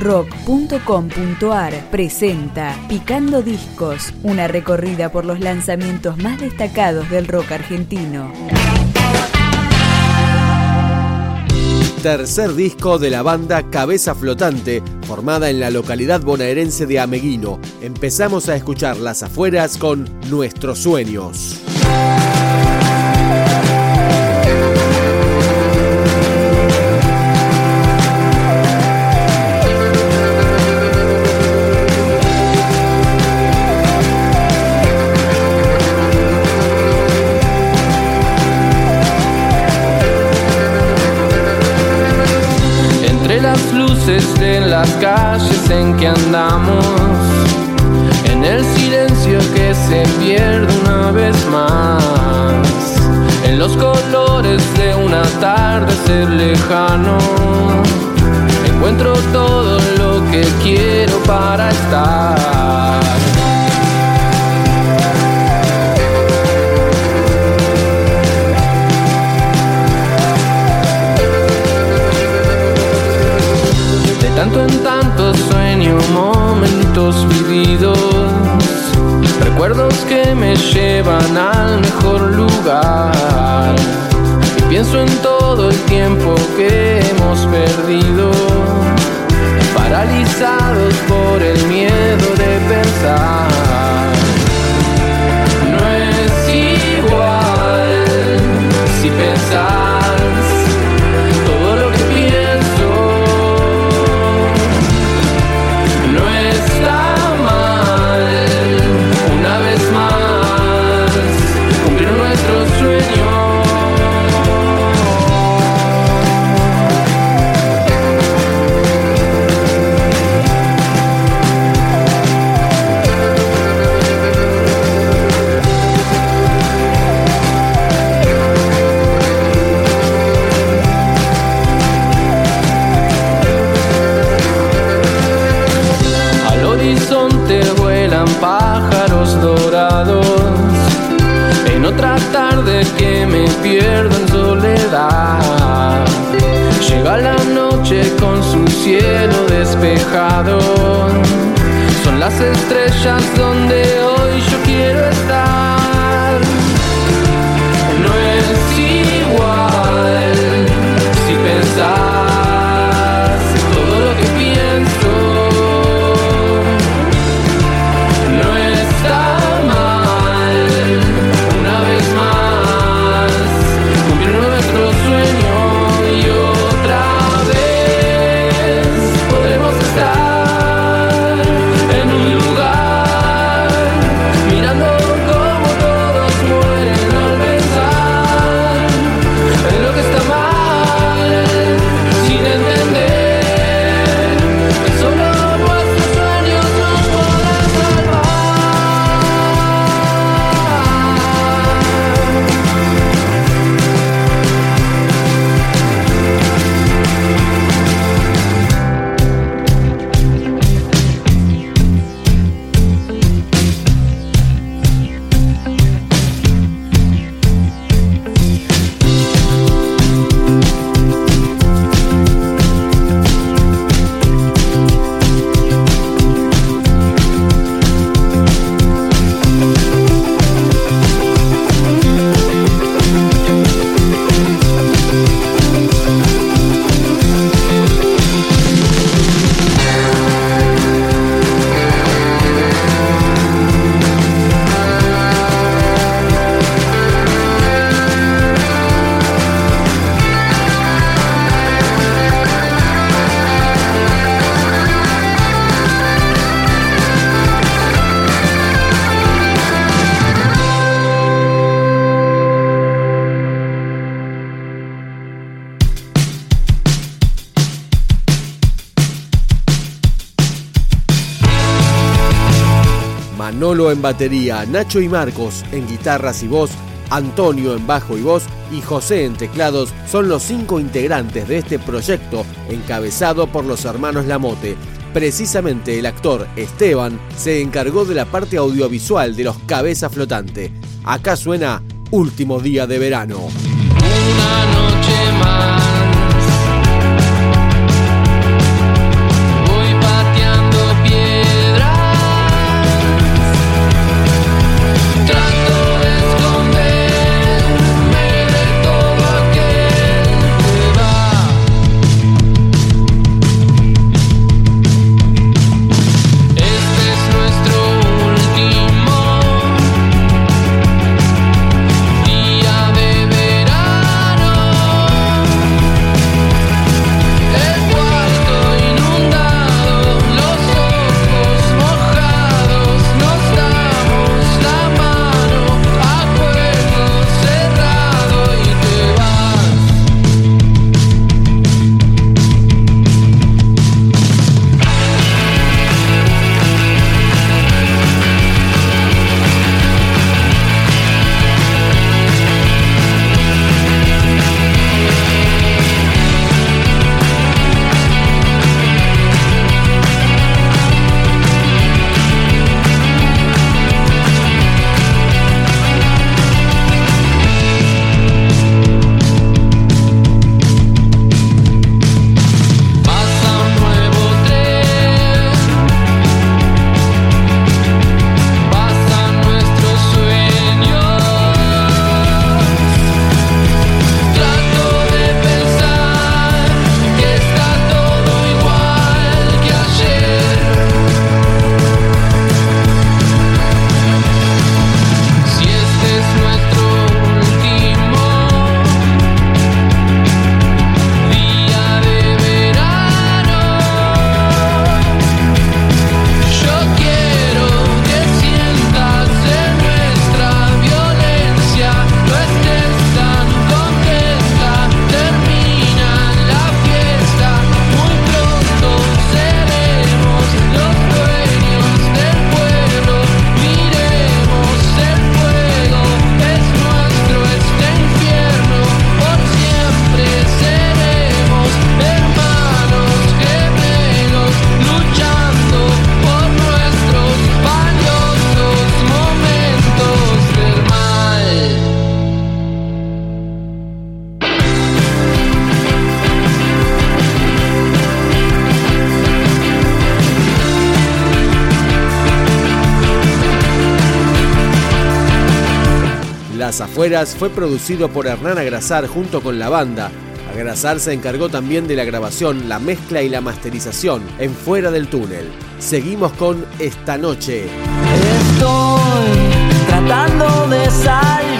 rock.com.ar presenta Picando Discos, una recorrida por los lanzamientos más destacados del rock argentino. Tercer disco de la banda Cabeza Flotante, formada en la localidad bonaerense de Ameguino. Empezamos a escuchar las afueras con Nuestros Sueños. En los colores de un atardecer lejano, encuentro todo lo que quiero para estar. tanto en tanto sueño momentos vividos, recuerdos que me llevan al mejor lugar. Pienso en todo el tiempo que hemos perdido, paralizados por el miedo de pensar. No es igual si pensar. Que me pierdo en soledad. Llega la noche con su cielo despejado. Son las estrellas donde hoy yo quiero estar. En batería, Nacho y Marcos en guitarras y voz, Antonio en bajo y voz y José en teclados son los cinco integrantes de este proyecto encabezado por los hermanos Lamote. Precisamente el actor Esteban se encargó de la parte audiovisual de los Cabeza Flotante. Acá suena Último Día de Verano. Una noche más. las afueras fue producido por Hernán Agrasar junto con la banda. Agrasar se encargó también de la grabación, la mezcla y la masterización en Fuera del Túnel. Seguimos con Esta Noche. Estoy tratando de salir.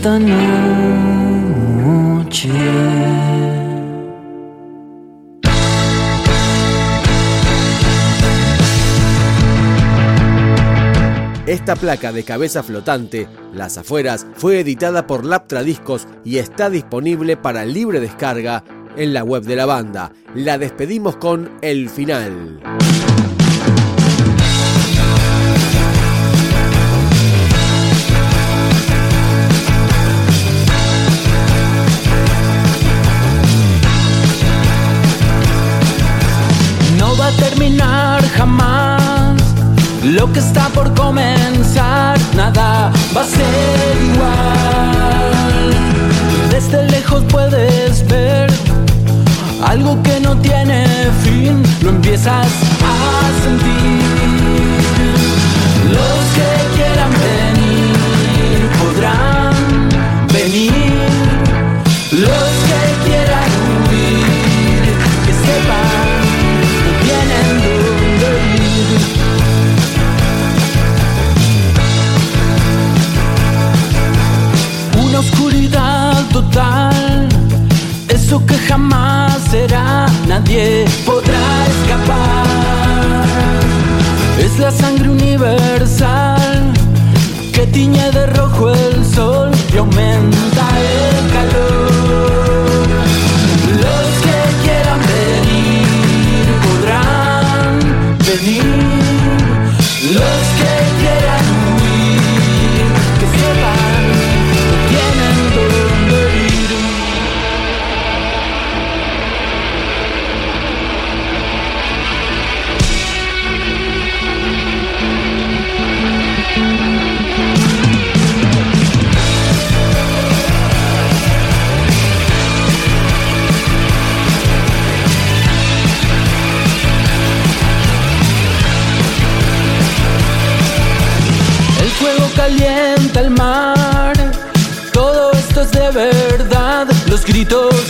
esta noche. Esta placa de cabeza flotante, Las Afueras, fue editada por Laptra Discos y está disponible para libre descarga en la web de la banda. La despedimos con El Final. Lo que está por comenzar, nada va a ser igual. Desde lejos puedes ver algo que no tiene fin, lo empiezas a sentir. Los que quieran venir. Todo esto es de verdad, los gritos